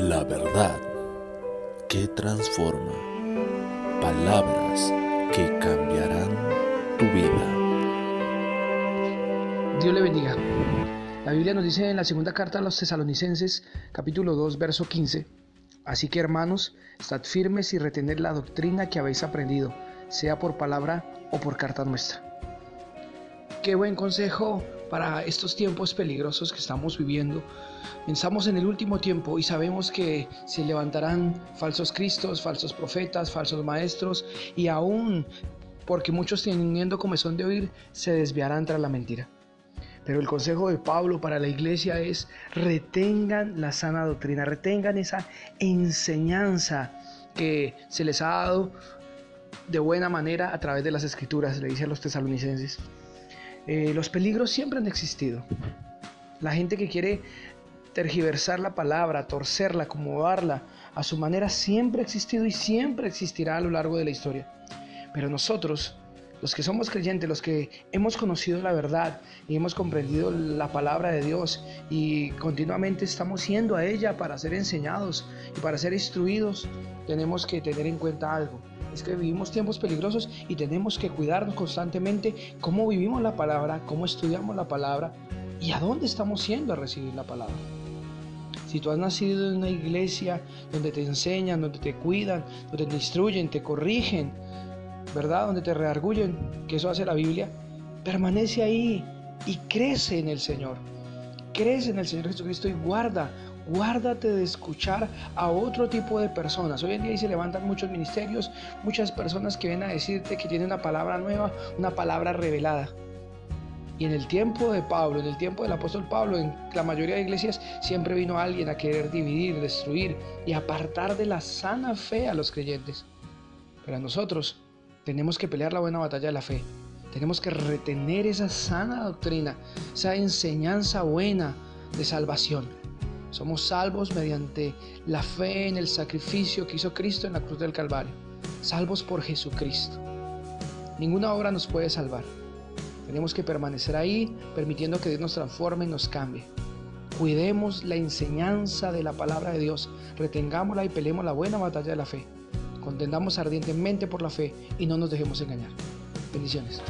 La verdad que transforma. Palabras que cambiarán tu vida. Dios le bendiga. La Biblia nos dice en la segunda carta a los tesalonicenses, capítulo 2, verso 15. Así que hermanos, estad firmes y retened la doctrina que habéis aprendido, sea por palabra o por carta nuestra. Qué buen consejo para estos tiempos peligrosos que estamos viviendo. Pensamos en el último tiempo y sabemos que se levantarán falsos cristos, falsos profetas, falsos maestros y aún porque muchos teniendo comezón de oír se desviarán tras la mentira. Pero el consejo de Pablo para la iglesia es retengan la sana doctrina, retengan esa enseñanza que se les ha dado de buena manera a través de las escrituras, le dice a los tesalonicenses. Eh, los peligros siempre han existido. La gente que quiere tergiversar la palabra, torcerla, acomodarla a su manera siempre ha existido y siempre existirá a lo largo de la historia. Pero nosotros, los que somos creyentes, los que hemos conocido la verdad y hemos comprendido la palabra de Dios y continuamente estamos yendo a ella para ser enseñados y para ser instruidos, tenemos que tener en cuenta algo. Es que vivimos tiempos peligrosos y tenemos que cuidarnos constantemente cómo vivimos la palabra, cómo estudiamos la palabra y a dónde estamos yendo a recibir la palabra. Si tú has nacido en una iglesia donde te enseñan, donde te cuidan, donde te instruyen, te corrigen, ¿verdad? Donde te reargullen, que eso hace la Biblia, permanece ahí y crece en el Señor. Crece en el Señor Jesucristo y guarda, guárdate de escuchar a otro tipo de personas. Hoy en día se levantan muchos ministerios, muchas personas que vienen a decirte que tienen una palabra nueva, una palabra revelada. Y en el tiempo de Pablo, en el tiempo del apóstol Pablo, en la mayoría de iglesias siempre vino alguien a querer dividir, destruir y apartar de la sana fe a los creyentes. Pero nosotros tenemos que pelear la buena batalla de la fe. Tenemos que retener esa sana doctrina, esa enseñanza buena de salvación. Somos salvos mediante la fe en el sacrificio que hizo Cristo en la cruz del Calvario. Salvos por Jesucristo. Ninguna obra nos puede salvar. Tenemos que permanecer ahí, permitiendo que Dios nos transforme y nos cambie. Cuidemos la enseñanza de la palabra de Dios, retengámosla y peleemos la buena batalla de la fe. Contendamos ardientemente por la fe y no nos dejemos engañar. Bendiciones.